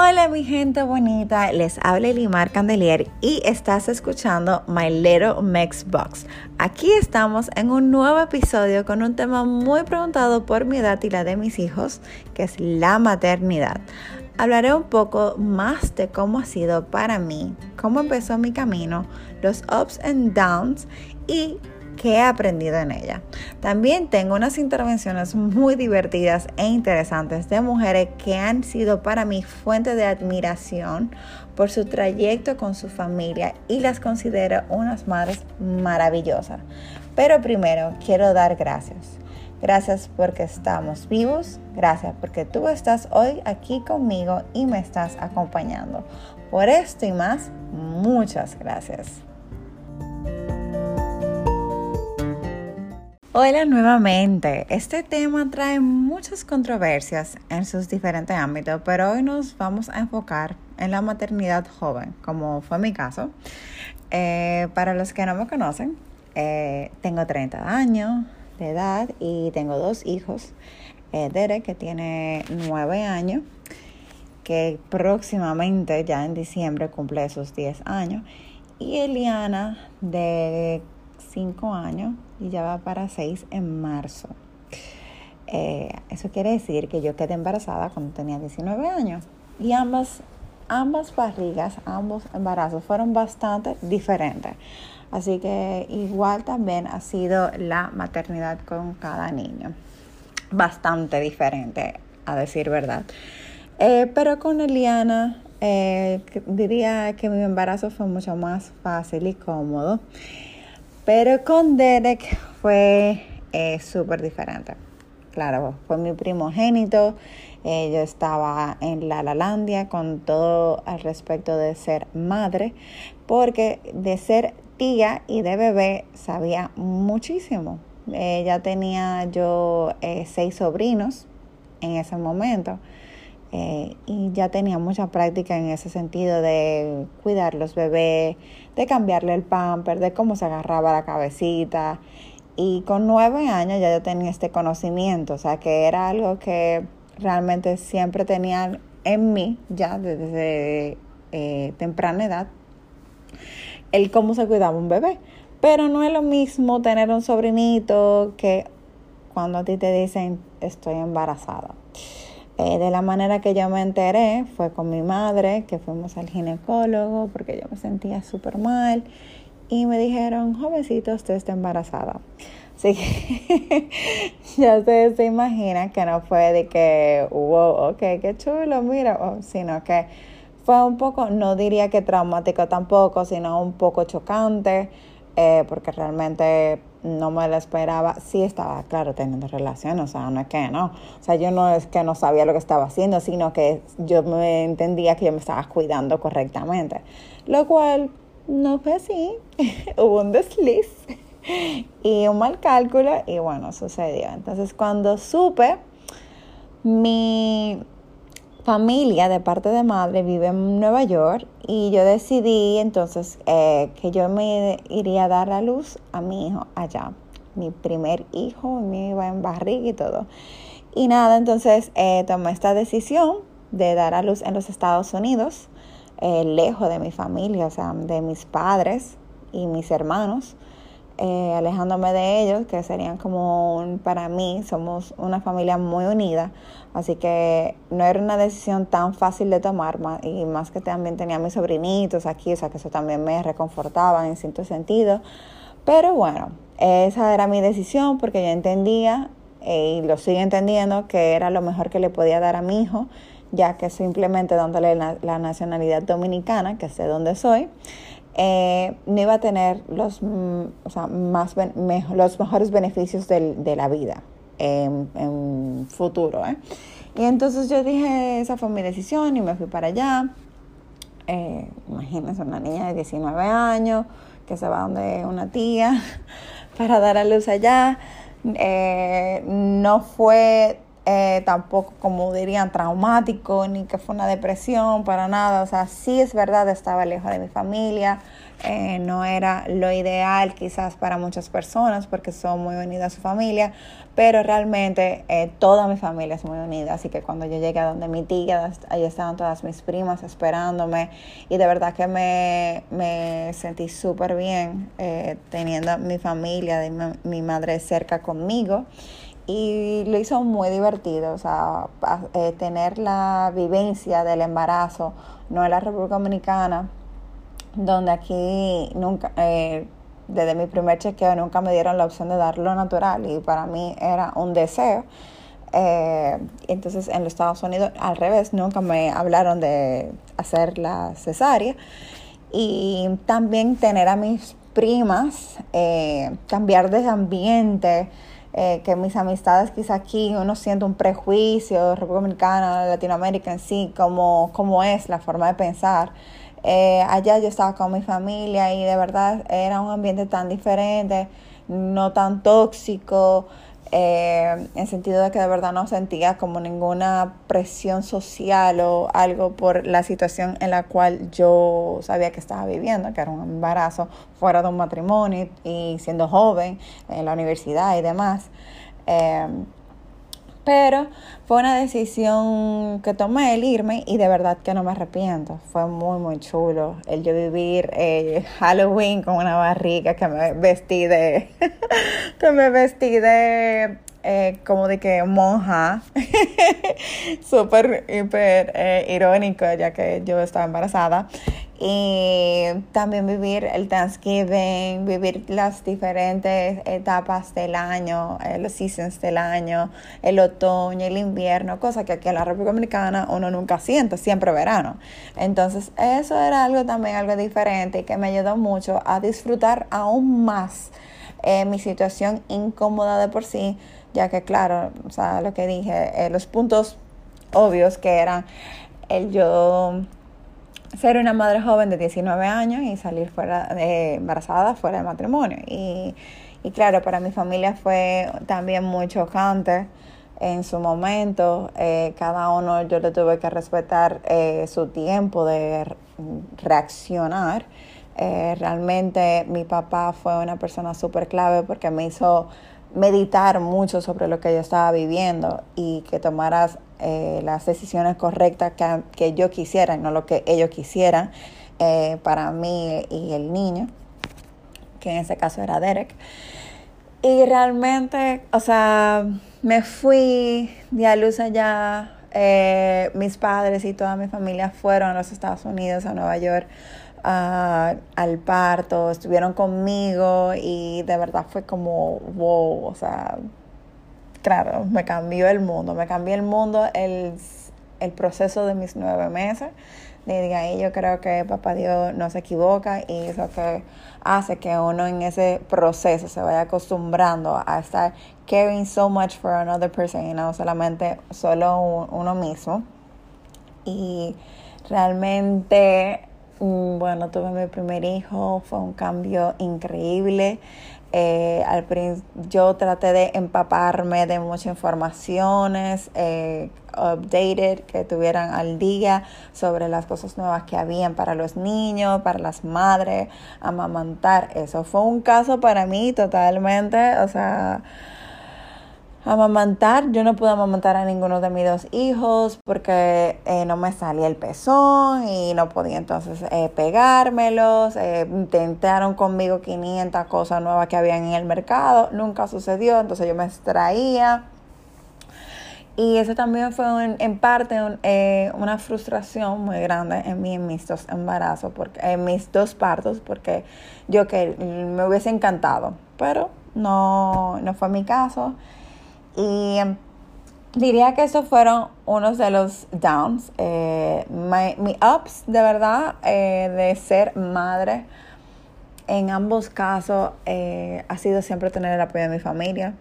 Hola mi gente bonita, les habla Limar Candelier y estás escuchando My Little Mex Box. Aquí estamos en un nuevo episodio con un tema muy preguntado por mi edad y la de mis hijos, que es la maternidad. Hablaré un poco más de cómo ha sido para mí, cómo empezó mi camino, los ups and downs y que he aprendido en ella. También tengo unas intervenciones muy divertidas e interesantes de mujeres que han sido para mí fuente de admiración por su trayecto con su familia y las considero unas madres maravillosas. Pero primero quiero dar gracias. Gracias porque estamos vivos. Gracias porque tú estás hoy aquí conmigo y me estás acompañando. Por esto y más, muchas gracias. Hola nuevamente. Este tema trae muchas controversias en sus diferentes ámbitos, pero hoy nos vamos a enfocar en la maternidad joven, como fue mi caso. Eh, para los que no me conocen, eh, tengo 30 años de edad y tengo dos hijos. Eh, Derek, que tiene 9 años, que próximamente, ya en diciembre, cumple sus 10 años. Y Eliana, de 5 años, y ya va para 6 en marzo. Eh, eso quiere decir que yo quedé embarazada cuando tenía 19 años y ambas, ambas barrigas, ambos embarazos fueron bastante diferentes. Así que igual también ha sido la maternidad con cada niño. Bastante diferente, a decir verdad. Eh, pero con Eliana eh, diría que mi embarazo fue mucho más fácil y cómodo. Pero con Derek fue eh, súper diferente. Claro, fue mi primogénito. Eh, yo estaba en la Lalandia con todo al respecto de ser madre, porque de ser tía y de bebé sabía muchísimo. Eh, ya tenía yo seis sobrinos en ese momento. Eh, y ya tenía mucha práctica en ese sentido de cuidar los bebés, de cambiarle el pamper, de cómo se agarraba la cabecita. Y con nueve años ya yo tenía este conocimiento, o sea que era algo que realmente siempre tenía en mí, ya desde eh, temprana edad, el cómo se cuidaba un bebé. Pero no es lo mismo tener un sobrinito que cuando a ti te dicen estoy embarazada. Eh, de la manera que yo me enteré fue con mi madre, que fuimos al ginecólogo porque yo me sentía súper mal y me dijeron, jovencito, usted está embarazada. Así que ya ustedes se imaginan que no fue de que hubo, ok, qué chulo, mira, sino que fue un poco, no diría que traumático tampoco, sino un poco chocante, eh, porque realmente no me lo esperaba. Sí estaba, claro, teniendo relación, o sea, no es que no. O sea, yo no es que no sabía lo que estaba haciendo, sino que yo me entendía que yo me estaba cuidando correctamente. Lo cual no fue así. Hubo un desliz y un mal cálculo y bueno, sucedió. Entonces, cuando supe, mi familia de parte de madre vive en Nueva York y yo decidí entonces eh, que yo me iría a dar la luz a mi hijo allá. Mi primer hijo, me iba en barriga y todo. Y nada, entonces eh, tomé esta decisión de dar a luz en los Estados Unidos, eh, lejos de mi familia, o sea, de mis padres y mis hermanos. Eh, alejándome de ellos, que serían como para mí, somos una familia muy unida, así que no era una decisión tan fácil de tomar, y más que también tenía mis sobrinitos aquí, o sea que eso también me reconfortaba en cierto sentido, pero bueno, esa era mi decisión porque yo entendía eh, y lo sigo entendiendo que era lo mejor que le podía dar a mi hijo, ya que simplemente dándole la nacionalidad dominicana, que sé dónde soy, eh, no iba a tener los, mm, o sea, más los mejores beneficios de la vida en, en futuro. ¿eh? Y entonces yo dije, esa fue mi decisión y me fui para allá. Eh, imagínense una niña de 19 años que se va donde una tía para dar a luz allá. Eh, no fue eh, tampoco, como dirían, traumático, ni que fue una depresión, para nada. O sea, sí es verdad, estaba lejos de mi familia, eh, no era lo ideal quizás para muchas personas porque son muy unidas a su familia, pero realmente eh, toda mi familia es muy unida, así que cuando yo llegué a donde mi tía, ahí estaban todas mis primas esperándome y de verdad que me, me sentí súper bien teniendo mi familia, mi, mi madre cerca conmigo y lo hizo muy divertido, o sea, eh, tener la vivencia del embarazo, no en la República Dominicana, donde aquí nunca, eh, desde mi primer chequeo nunca me dieron la opción de darlo natural y para mí era un deseo. Eh, entonces en los Estados Unidos al revés, nunca me hablaron de hacer la cesárea y también tener a mis primas, cambiar de ambiente, eh, que mis amistades quizá aquí uno siente un prejuicio, República Dominicana, Latinoamérica en sí, como, como es la forma de pensar. Eh, allá yo estaba con mi familia y de verdad era un ambiente tan diferente, no tan tóxico, eh, en sentido de que de verdad no sentía como ninguna presión social o algo por la situación en la cual yo sabía que estaba viviendo, que era un embarazo fuera de un matrimonio y siendo joven en la universidad y demás. Eh, pero fue una decisión que tomé el irme y de verdad que no me arrepiento. Fue muy, muy chulo el yo vivir eh, Halloween con una barriga que me vestí de, que me vestí de eh, como de que monja, súper, hiper eh, irónico ya que yo estaba embarazada. Y también vivir el Thanksgiving, vivir las diferentes etapas del año, eh, los seasons del año, el otoño, el invierno, cosa que aquí en la República Dominicana uno nunca siente, siempre verano. Entonces eso era algo también, algo diferente y que me ayudó mucho a disfrutar aún más mi situación incómoda de por sí ya que claro, o sea, lo que dije, eh, los puntos obvios que eran el yo ser una madre joven de 19 años y salir fuera de embarazada fuera de matrimonio. Y, y claro, para mi familia fue también muy chocante en su momento. Eh, cada uno yo le tuve que respetar eh, su tiempo de reaccionar. realmente mi papá fue una persona súper clave porque me hizo meditar mucho sobre lo que yo estaba viviendo y que tomaras eh, las decisiones correctas que, yo quisiera y no lo que ellos quisieran eh, para mí y el niño, que en ese caso era Derek. Y realmente, o sea, me fui de a luz allá. Eh, mis padres y toda mi familia fueron a los Estados Unidos, a Nueva York, al parto, estuvieron conmigo y de verdad fue como, wow, o sea, claro, me cambió el mundo, me cambió el mundo el, el proceso de mis nueve meses. de ahí yo creo que Papá Dios no se equivoca y eso que hace que uno en ese proceso se vaya acostumbrando a estar caring so much for another person y no solamente solo uno mismo. Y realmente Mm, bueno, tuve mi primer hijo, fue un cambio increíble. Eh, al yo traté de empaparme de muchas informaciones, eh, updated, que tuvieran al día sobre las cosas nuevas que habían para los niños, para las madres, amamantar. Eso fue un caso para mí totalmente, o sea, amamantar. Yo no pude amamantar a ninguno de mis dos hijos porque eh, no me salía el pezón y no podía entonces eh, pegármelos. Eh, intentaron conmigo 500 cosas nuevas que habían en el mercado. Nunca sucedió, entonces yo me extraía. Y eso también fue en parte una frustración muy grande en mí en mis dos embarazos, porque, en mis dos partos, porque yo que me hubiese encantado, pero no, no fue mi caso. Y diría que esos fueron unos de los downs. Eh, mi ups, de verdad, eh, de ser madre, en ambos casos eh, ha sido siempre tener el apoyo de mi familia.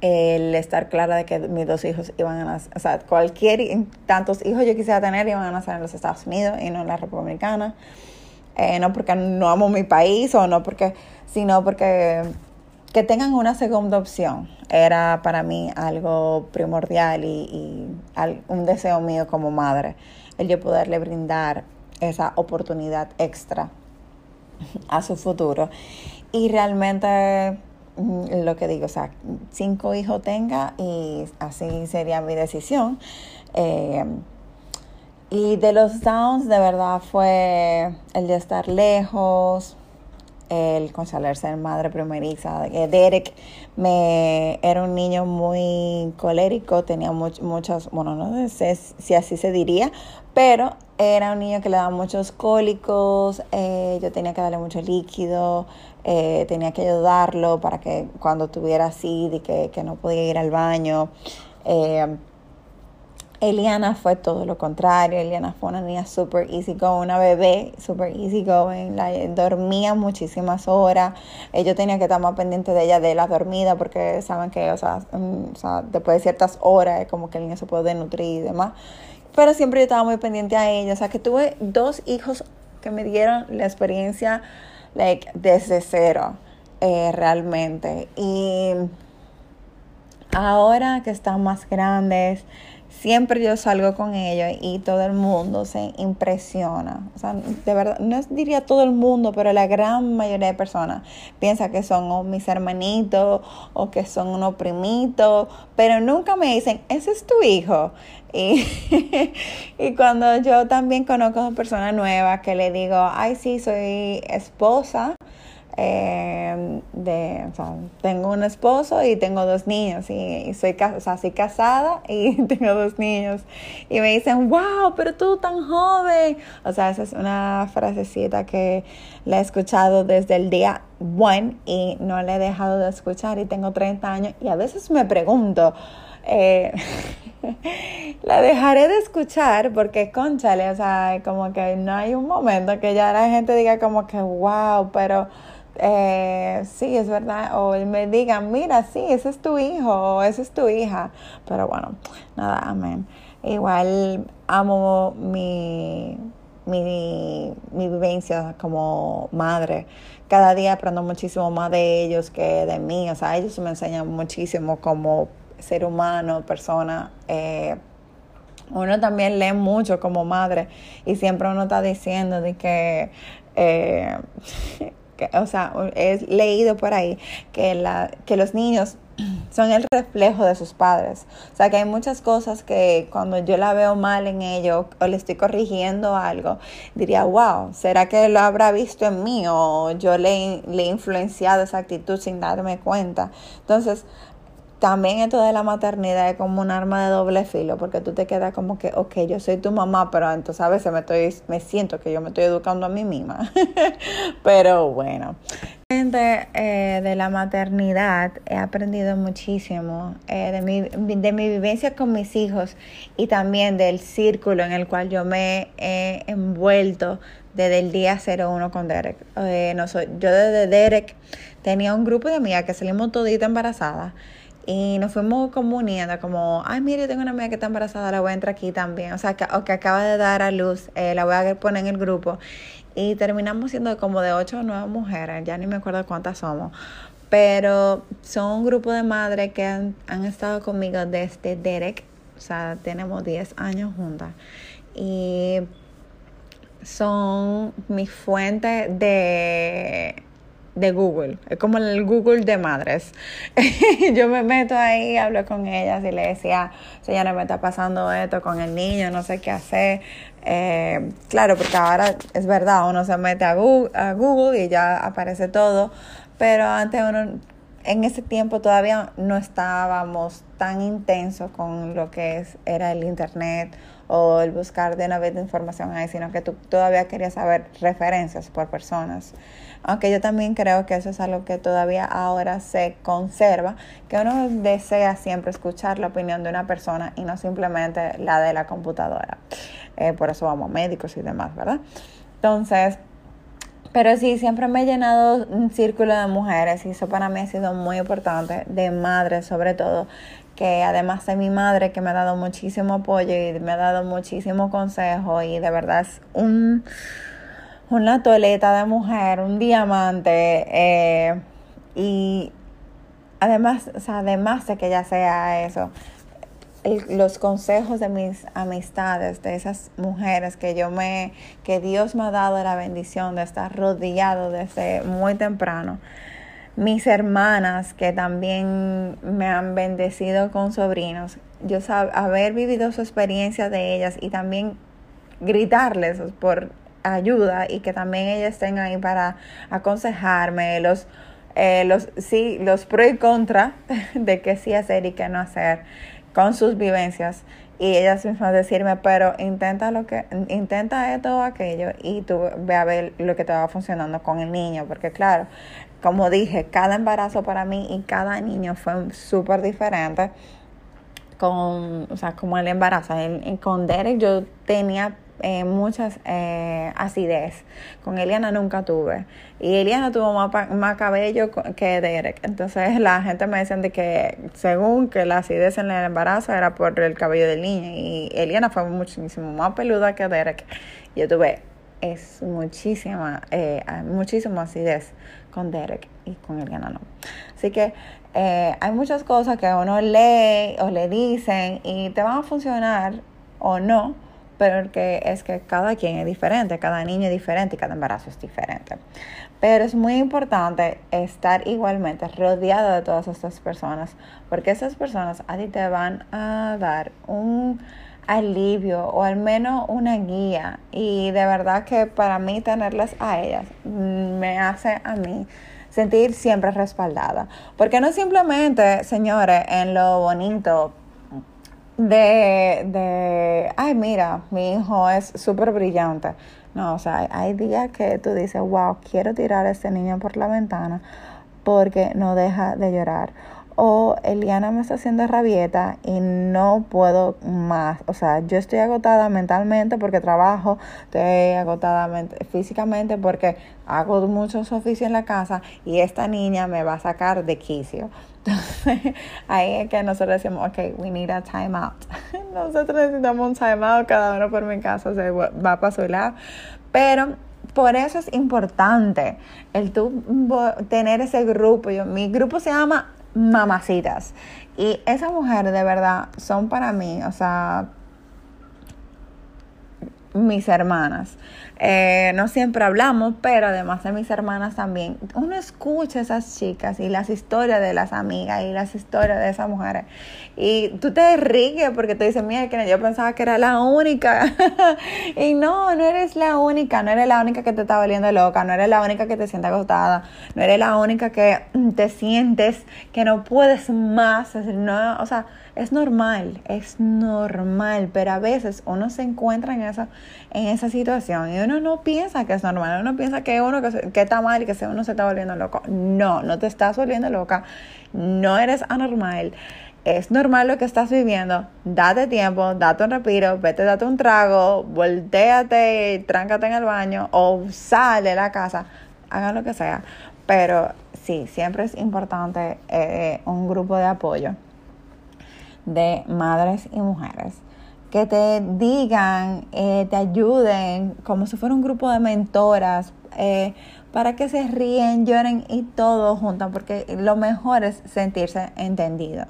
El estar clara de que mis dos hijos iban a nacer, o sea, cualquier, tantos hijos yo quisiera tener iban a nacer en los Estados Unidos y no en la República Dominicana. no porque no amo mi país o no porque, sino porque que tengan una segunda opción era para mí algo primordial y, un deseo mío como madre, el yo poderle brindar esa oportunidad extra a su futuro. Y realmente mm, lo que digo, o sea, cinco hijos tenga y así sería mi decisión. Eh, y de los downs, de verdad, fue el de estar lejos, el consolar ser madre primeriza. Derek me, era un niño muy colérico, tenía much, muchos, bueno, no sé si así se diría, pero era un niño que le daba muchos cólicos, eh, yo tenía que darle mucho líquido, eh, tenía que ayudarlo para que cuando tuviera así, de que, que no podía ir al baño. Eh, Eliana fue todo lo contrario. Eliana fue una niña super easy going, una bebé super easy going. La, dormía muchísimas horas. Eh, yo tenía que estar más pendiente de ella, de la dormida, porque saben que, o sea, mm, o sea después de ciertas horas, como que el niño se puede nutrir y demás. Pero siempre yo estaba muy pendiente a ella. O sea, que tuve dos hijos que me dieron la experiencia, like, desde cero, eh, realmente. Y ahora que están más grandes, siempre yo salgo con ellos y todo el mundo se impresiona. O sea, de verdad, no diría todo el mundo, pero la gran mayoría de personas piensa que son mis hermanitos o que son unos primitos, pero nunca me dicen, ese es tu hijo. Y, y cuando yo también conozco a personas nuevas que le digo, ay, sí, soy esposa eh, de, o sea, tengo un esposo y tengo dos niños y, soy, o sea, soy casada y tengo dos niños y me dicen, wow, pero tú tan joven. O sea, esa es una frasecita que la he escuchado desde el día one y no la he dejado de escuchar y tengo 30 años y a veces me pregunto, eh, la dejaré de escuchar porque, conchale, o sea, como que no hay un momento que ya la gente diga como que, wow, pero eh, sí, es verdad, o me digan, mira, sí, ese es tu hijo, o esa es tu hija. Pero bueno, nada, amén. Igual amo mi, mi, mi vivencia como madre. Cada día aprendo muchísimo más de ellos que de mí. O sea, ellos me enseñan muchísimo como ser humano, persona. Eh, uno también lee mucho como madre y siempre uno está diciendo de que eh, o sea, he leído por ahí que, la, que los niños son el reflejo de sus padres. O sea, que hay muchas cosas que cuando yo la veo mal en ellos o le estoy corrigiendo algo, diría, wow, ¿será que lo habrá visto en mí o yo le, le he influenciado esa actitud sin darme cuenta? Entonces, también esto de la maternidad es como un arma de doble filo, porque tú te quedas como que, ok, yo soy tu mamá, pero entonces a veces me, estoy, me siento que yo me estoy educando a mí misma. pero bueno. Eh, de la maternidad he aprendido muchísimo eh, de, mi, de mi vivencia con mis hijos y también del círculo en el cual yo me he envuelto desde el día 01 con Derek. Eh, no soy, yo desde Derek tenía un grupo de amigas que salimos todita embarazadas y nos fuimos como uniendo, como, ay, mire, tengo una amiga que está embarazada, la voy a entrar aquí también. O sea, que, o que acaba de dar a luz, eh, la voy a poner en el grupo. Y terminamos siendo como de ocho o nueve mujeres, ya ni me acuerdo cuántas somos. Pero son un grupo de madres que han, han estado conmigo desde Derek, o sea, tenemos 10 años juntas. Y son mi fuente de de Google, es como el Google de madres. yo me meto ahí, hablo con ellas y le decía, señora, me está pasando esto con el niño, no sé qué hacer. Eh, claro, porque ahora es verdad, uno se mete a Google, a Google y ya aparece todo, pero antes uno, en ese tiempo todavía no estábamos tan intensos con lo que es, era el Internet o el buscar de una vez de información ahí, sino que tú todavía querías saber referencias por personas. Aunque yo también creo que eso es algo que todavía ahora se conserva, que uno desea siempre escuchar la opinión de una persona y no simplemente la de la computadora. Eh, por eso vamos a médicos y demás, ¿verdad? Entonces, pero sí, siempre me he llenado un círculo de mujeres y eso para mí ha sido muy importante, de madres sobre todo, que además de mi madre que me ha dado muchísimo apoyo y me ha dado muchísimo consejo y de verdad es un una toleta de mujer, un diamante, eh, y además, o sea, además de que ya sea eso, los consejos de mis amistades, de esas mujeres que yo me, que Dios me ha dado la bendición de estar rodeado desde muy temprano, mis hermanas que también me han bendecido con sobrinos, yo haber vivido su experiencia de ellas y también gritarles por ayuda y que también ellas estén ahí para aconsejarme los eh, los sí los pro y contra de qué sí hacer y qué no hacer con sus vivencias y ellas mismas decirme, pero intenta lo que, intenta esto o aquello y tú ve a ver lo que te va funcionando con el niño, porque claro, como dije, cada embarazo para mí y cada niño fue súper diferente con, o sea, como el embarazo. con Derek yo tenía eh, muchas eh, acidez. Con Eliana nunca tuve. Y Eliana tuvo más, más, cabello que Derek. Entonces la gente me decía de que según que la acidez en el embarazo era por el cabello del niño. Y Eliana fue muchísimo más peluda que Derek. Yo tuve es muchísima, eh, muchísima acidez con Derek y con Eliana no. Así que eh, hay muchas cosas que uno lee o le dicen y te van a funcionar o no pero es que cada quien es diferente, cada niño es diferente y cada embarazo es diferente. Pero es muy importante estar igualmente rodeado de todas estas personas, porque esas personas a ti te van a dar un alivio o al menos una guía. Y de verdad que para mí tenerlas a ellas me hace a mí sentir siempre respaldada. Porque no simplemente, señores, en lo bonito de, de, ay, mira, mi hijo es súper brillante. No, o sea, hay días que tú dices, wow, quiero tirar a este niño por la ventana porque no deja de llorar o Eliana me está haciendo rabieta y no puedo más. O sea, yo estoy agotada mentalmente porque trabajo, estoy agotada físicamente porque hago muchos oficios en la casa y esta niña me va a sacar de quicio. Entonces, ahí es que nosotros decimos, ok, we need a time out. nosotros necesitamos un time out, cada uno por mi casa se va para su lado. Pero por eso es importante el tú tener ese grupo. Yo, mi grupo se llama mamacitas. Y esas mujeres de verdad son para mí, o sea, mis hermanas. Eh, no siempre hablamos, pero además de mis hermanas también, uno escucha esas chicas y las historias de las amigas y las historias de esas mujeres. Y tú te ríes porque tú dices, mira, yo pensaba que era la única. y no, no eres la única, no eres la única que te está volviendo loca, no eres la única que te siente agotada, no eres la única que te sientes que no puedes más. No, o sea, es normal, es normal, pero a veces uno se encuentra en esa, en esa situación y uno no piensa que es normal, uno piensa que uno que, que está mal y que uno se está volviendo loco. No, no te estás volviendo loca, no eres anormal. Es normal lo que estás viviendo. Date tiempo, date un respiro, vete, date un trago, volteate, tráncate en el baño o sale de la casa. Hagan lo que sea. Pero sí, siempre es importante eh, un grupo de apoyo de madres y mujeres que te digan, eh, te ayuden, como si fuera un grupo de mentoras, eh, para que se ríen, lloren y todo juntos, porque lo mejor es sentirse entendido.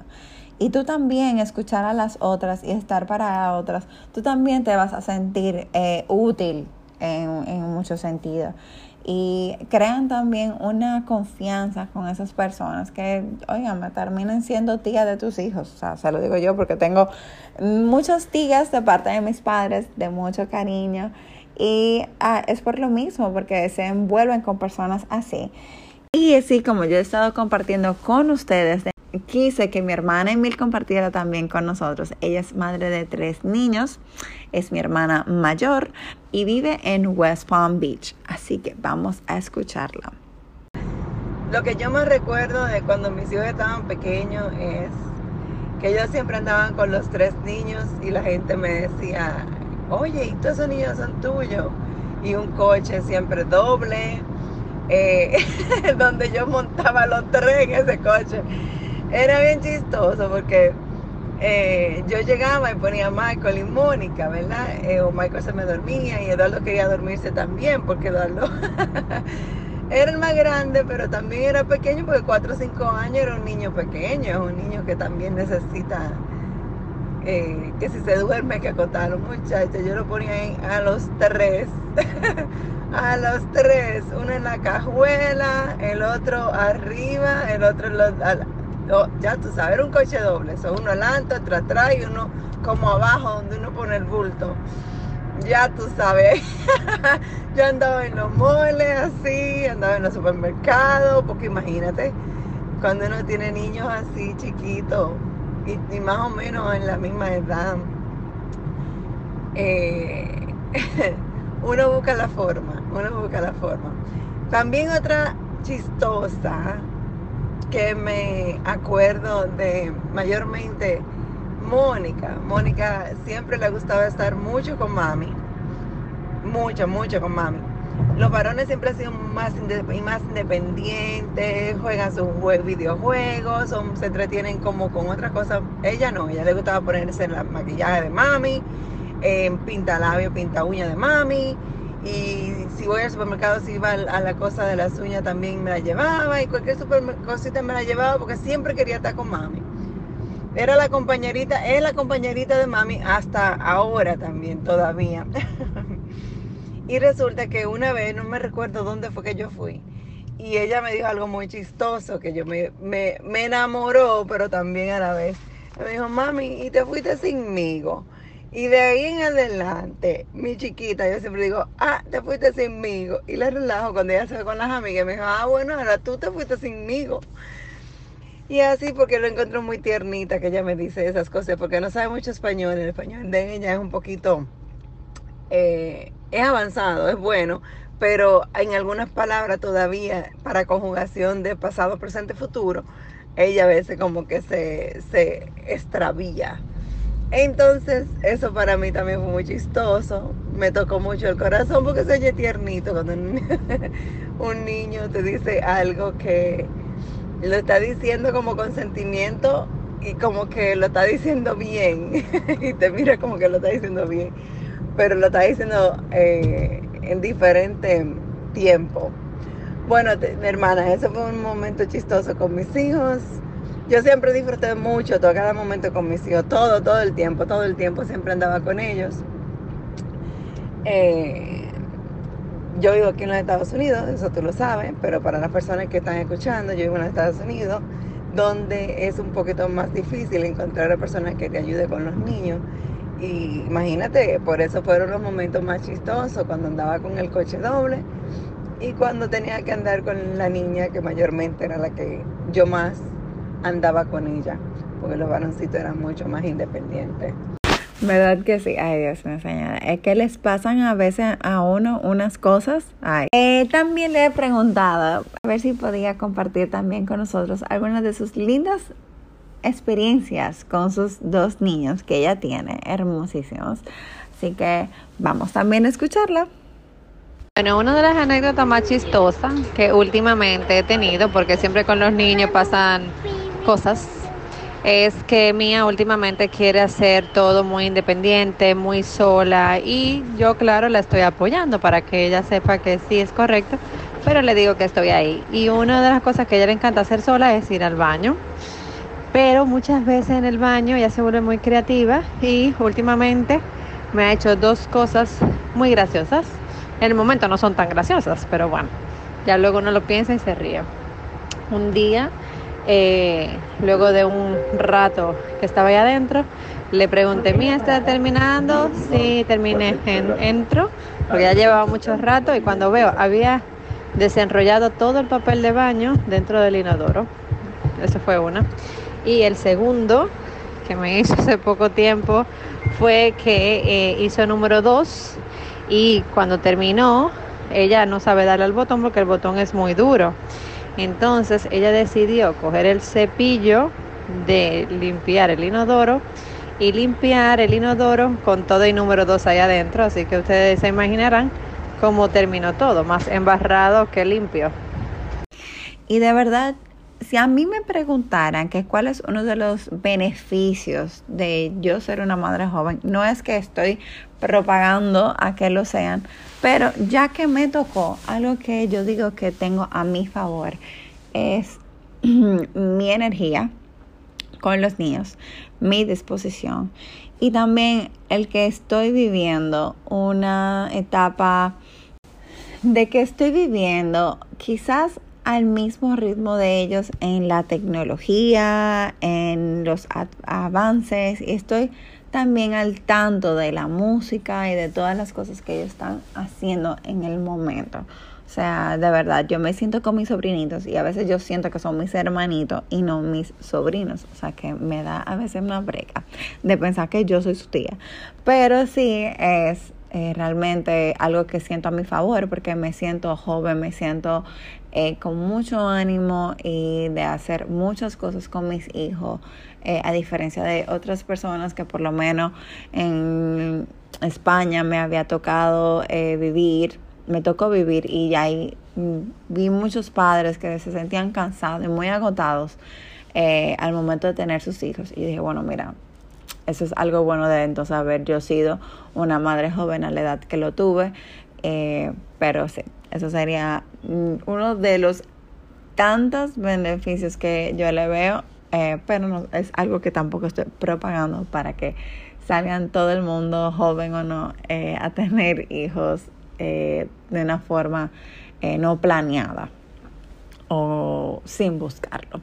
Y tú también escuchar a las otras y estar para otras, tú también te vas a sentir eh, útil en, en muchos sentidos y crean también una confianza con esas personas que, oigan, me terminen siendo tía de tus hijos. O sea, se lo digo yo porque tengo muchas tías de parte de mis padres, de mucho cariño. Y ah, es por lo mismo, porque se envuelven con personas así. Y así como yo he estado compartiendo con ustedes quise que mi hermana Emil compartiera también con nosotros. Ella es madre de tres niños, es mi hermana mayor y vive en West Palm Beach. Así que vamos a escucharla. Lo que yo me recuerdo de cuando mis hijos estaban pequeños es que ellos siempre andaban con los tres niños y la gente me decía, oye, ¿y todos esos niños son tuyos? Y un coche siempre doble, eh, donde yo montaba los tres en ese coche era bien chistoso porque eh, yo llegaba y ponía Michael y Mónica, ¿verdad? Eh, o Michael se me dormía y Eduardo quería dormirse también porque Eduardo era el más grande, pero también era pequeño porque 4 o 5 años era un niño pequeño, un niño que también necesita eh, que si se duerme hay que acotar a los muchachos. Yo lo ponía a los tres a los tres, uno en la cajuela, el otro arriba, el otro ya tú sabes, era un coche doble, son uno adelante, otro atrás y uno como abajo donde uno pone el bulto. Ya tú sabes, yo andaba en los moles así, andaba en los supermercados, porque imagínate, cuando uno tiene niños así chiquitos y, más o menos en la misma edad, eh, uno busca la forma, uno busca la forma. También otra chistosa que me acuerdo de mayormente Mónica. Mónica siempre le gustaba estar mucho con mami. Mucho, mucho con mami. Los varones siempre han sido más, más independientes, juegan sus videojuegos, se entretienen como con otras cosas. Ella no, ella le gustaba ponerse en la maquillaje de mami, pinta labio, pinta uña de mami. Y si voy al supermercado, si iba a la cosa de las uñas, también me la llevaba. Y cualquier cosita me la llevaba porque siempre quería estar con mami. Era la compañerita, es la compañerita de mami hasta ahora también, todavía. y resulta que una vez, no me recuerdo dónde fue que yo fui, y ella me dijo algo muy chistoso, que yo me, me, me enamoró, pero también a la vez. Me dijo, mami, y te fuiste sinmigo. Y de ahí en adelante, mi chiquita, yo siempre digo, ah, te fuiste sinmigo. Y le relajo cuando ella se ve con las amigas. Me dijo, ah, bueno, ahora tú te fuiste sinmigo. Y así porque lo encuentro muy tiernita que ella me dice esas cosas, porque no sabe mucho español. El español de ella es un poquito, eh, es avanzado, es bueno, pero en algunas palabras todavía para conjugación de pasado, presente, futuro, ella a veces como que se, se extravía. Entonces, eso para mí también fue muy chistoso. Me tocó mucho el corazón porque se oye tiernito cuando un niño te dice algo que lo está diciendo como consentimiento y como que lo está diciendo bien. y te mira como que lo está diciendo bien. Pero lo está diciendo eh, en diferente tiempo. Bueno, hermana, ese fue un momento chistoso con mis hijos. Yo siempre disfruté mucho todo cada momento con mis hijos, todo, todo el tiempo, todo el tiempo siempre andaba con ellos. Eh, yo vivo aquí en los Estados Unidos, eso tú lo sabes, pero para las personas que están escuchando, yo vivo en los Estados Unidos, donde es un poquito más difícil encontrar a personas que te ayuden con los niños. Y imagínate, por eso fueron los momentos más chistosos, cuando andaba con el coche doble y cuando tenía que andar con la niña, que mayormente era la que yo más andaba con ella, porque los varoncitos eran mucho más independientes. ¿Verdad que sí? Ay, Dios me señala. Es que les pasan a veces a uno unas cosas. Ay. Eh, también le he preguntado a ver si podía compartir también con nosotros algunas de sus lindas experiencias con sus dos niños que ella tiene, hermosísimos. Así que vamos también a escucharla. Bueno, una de las anécdotas más chistosas que últimamente he tenido, porque siempre con los niños pasan cosas es que Mía últimamente quiere hacer todo muy independiente, muy sola y yo claro la estoy apoyando para que ella sepa que sí es correcto, pero le digo que estoy ahí. Y una de las cosas que ella le encanta hacer sola es ir al baño. Pero muchas veces en el baño ella se vuelve muy creativa y últimamente me ha hecho dos cosas muy graciosas. En el momento no son tan graciosas, pero bueno, ya luego uno lo piensa y se ríe. Un día eh, luego de un rato que estaba ahí adentro, le pregunté, ¿Mía está terminando? Sí, terminé, en, entro, porque ya llevaba mucho rato y cuando veo, había desenrollado todo el papel de baño dentro del inodoro. Eso fue una. Y el segundo, que me hizo hace poco tiempo, fue que eh, hizo número dos y cuando terminó, ella no sabe darle al botón porque el botón es muy duro. Entonces ella decidió coger el cepillo de limpiar el inodoro y limpiar el inodoro con todo el número 2 ahí adentro. Así que ustedes se imaginarán cómo terminó todo, más embarrado que limpio. Y de verdad, si a mí me preguntaran que cuál es uno de los beneficios de yo ser una madre joven, no es que estoy propagando a que lo sean, pero ya que me tocó, algo que yo digo que tengo a mi favor es mi energía con los niños, mi disposición y también el que estoy viviendo una etapa de que estoy viviendo quizás al mismo ritmo de ellos en la tecnología, en los avances y estoy también al tanto de la música y de todas las cosas que ellos están haciendo en el momento. O sea, de verdad, yo me siento con mis sobrinitos y a veces yo siento que son mis hermanitos y no mis sobrinos. O sea, que me da a veces una breca de pensar que yo soy su tía. Pero sí es eh, realmente algo que siento a mi favor porque me siento joven, me siento eh, con mucho ánimo y de hacer muchas cosas con mis hijos, eh, a diferencia de otras personas que por lo menos en España me había tocado vivir me tocó vivir y ahí mm, vi muchos padres que se sentían cansados y muy agotados eh, al momento de tener sus hijos. Y dije, bueno, mira, eso es algo bueno de entonces haber yo sido una madre joven a la edad que lo tuve. Eh, pero sí, eso sería mm, uno de los tantos beneficios que yo le veo, eh, pero no, es algo que tampoco estoy propagando para que salgan todo el mundo, joven o no, a tener hijos eh, de una forma eh, no planeada o sin buscarlo.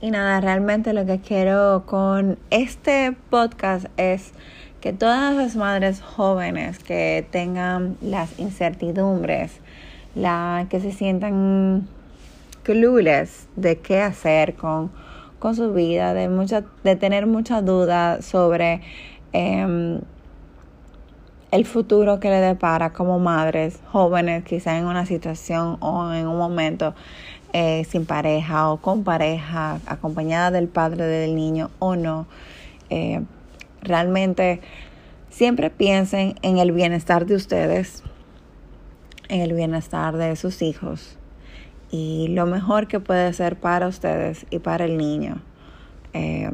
Y nada, realmente lo que quiero con este podcast es que todas las madres jóvenes que tengan las incertidumbres, la, que se sientan clueless de qué hacer con, con su vida, de, mucha, de tener mucha duda sobre em, el futuro que le depara como madres jóvenes, quizá en una situación o en un momento eh, sin pareja o con pareja, acompañada del padre del niño o no. Eh, realmente siempre piensen en el bienestar de ustedes, en el bienestar de sus hijos y lo mejor que puede ser para ustedes y para el niño. Eh,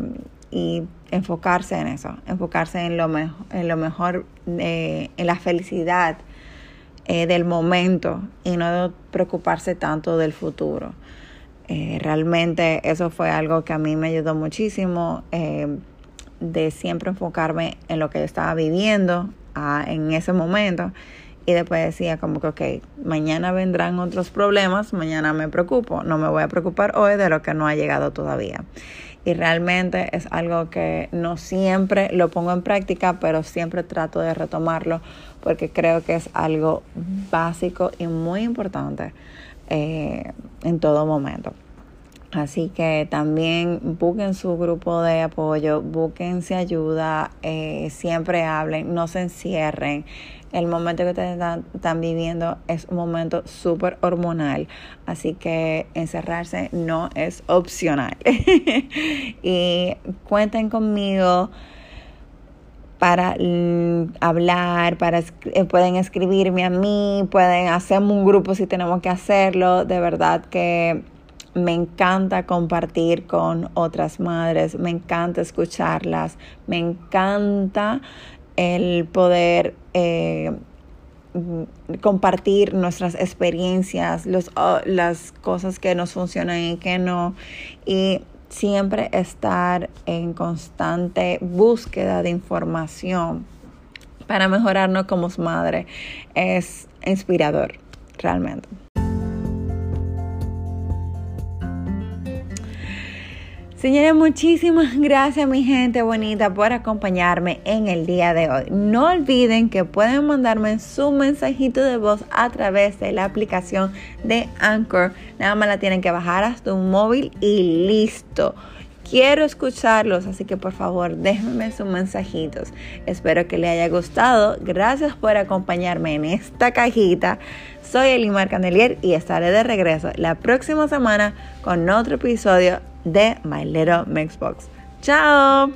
y enfocarse en eso, enfocarse en lo, en lo mejor, eh, en la felicidad eh, del momento y no preocuparse tanto del futuro. Realmente eso fue algo que a mí me ayudó muchísimo de siempre enfocarme en lo que yo estaba viviendo en ese momento y después decía como que, ok, mañana vendrán otros problemas, mañana me preocupo, no me voy a preocupar hoy de lo que no ha llegado todavía y realmente es algo que no siempre lo pongo en práctica, pero siempre trato de retomarlo porque creo que es algo básico y muy importante eh, en todo momento. Así que también busquen su grupo de apoyo, búsquense ayuda, eh, siempre hablen, no se encierren el momento que ustedes están, viviendo es un momento súper hormonal, así que encerrarse no es opcional. y cuenten conmigo para hablar, para eh, pueden escribirme a mí, pueden hacerme un grupo si tenemos que hacerlo. De verdad que me encanta compartir con otras madres, me encanta escucharlas, me encanta el poder eh, compartir nuestras experiencias, los, las cosas que nos funcionan y que no, y siempre estar en constante búsqueda de información para mejorarnos como madre es inspirador, realmente. Señores, muchísimas gracias mi gente bonita por acompañarme en el día de hoy. No olviden que pueden mandarme su mensajito de voz a través de la aplicación de Anchor. Nada más la tienen que bajar hasta un móvil y listo. Quiero escucharlos, así que por favor déjenme sus mensajitos. Espero que les haya gustado. Gracias por acompañarme en esta cajita. Soy Elimar Candelier y estaré de regreso la próxima semana con otro episodio de My Little Mixbox. ¡Chao!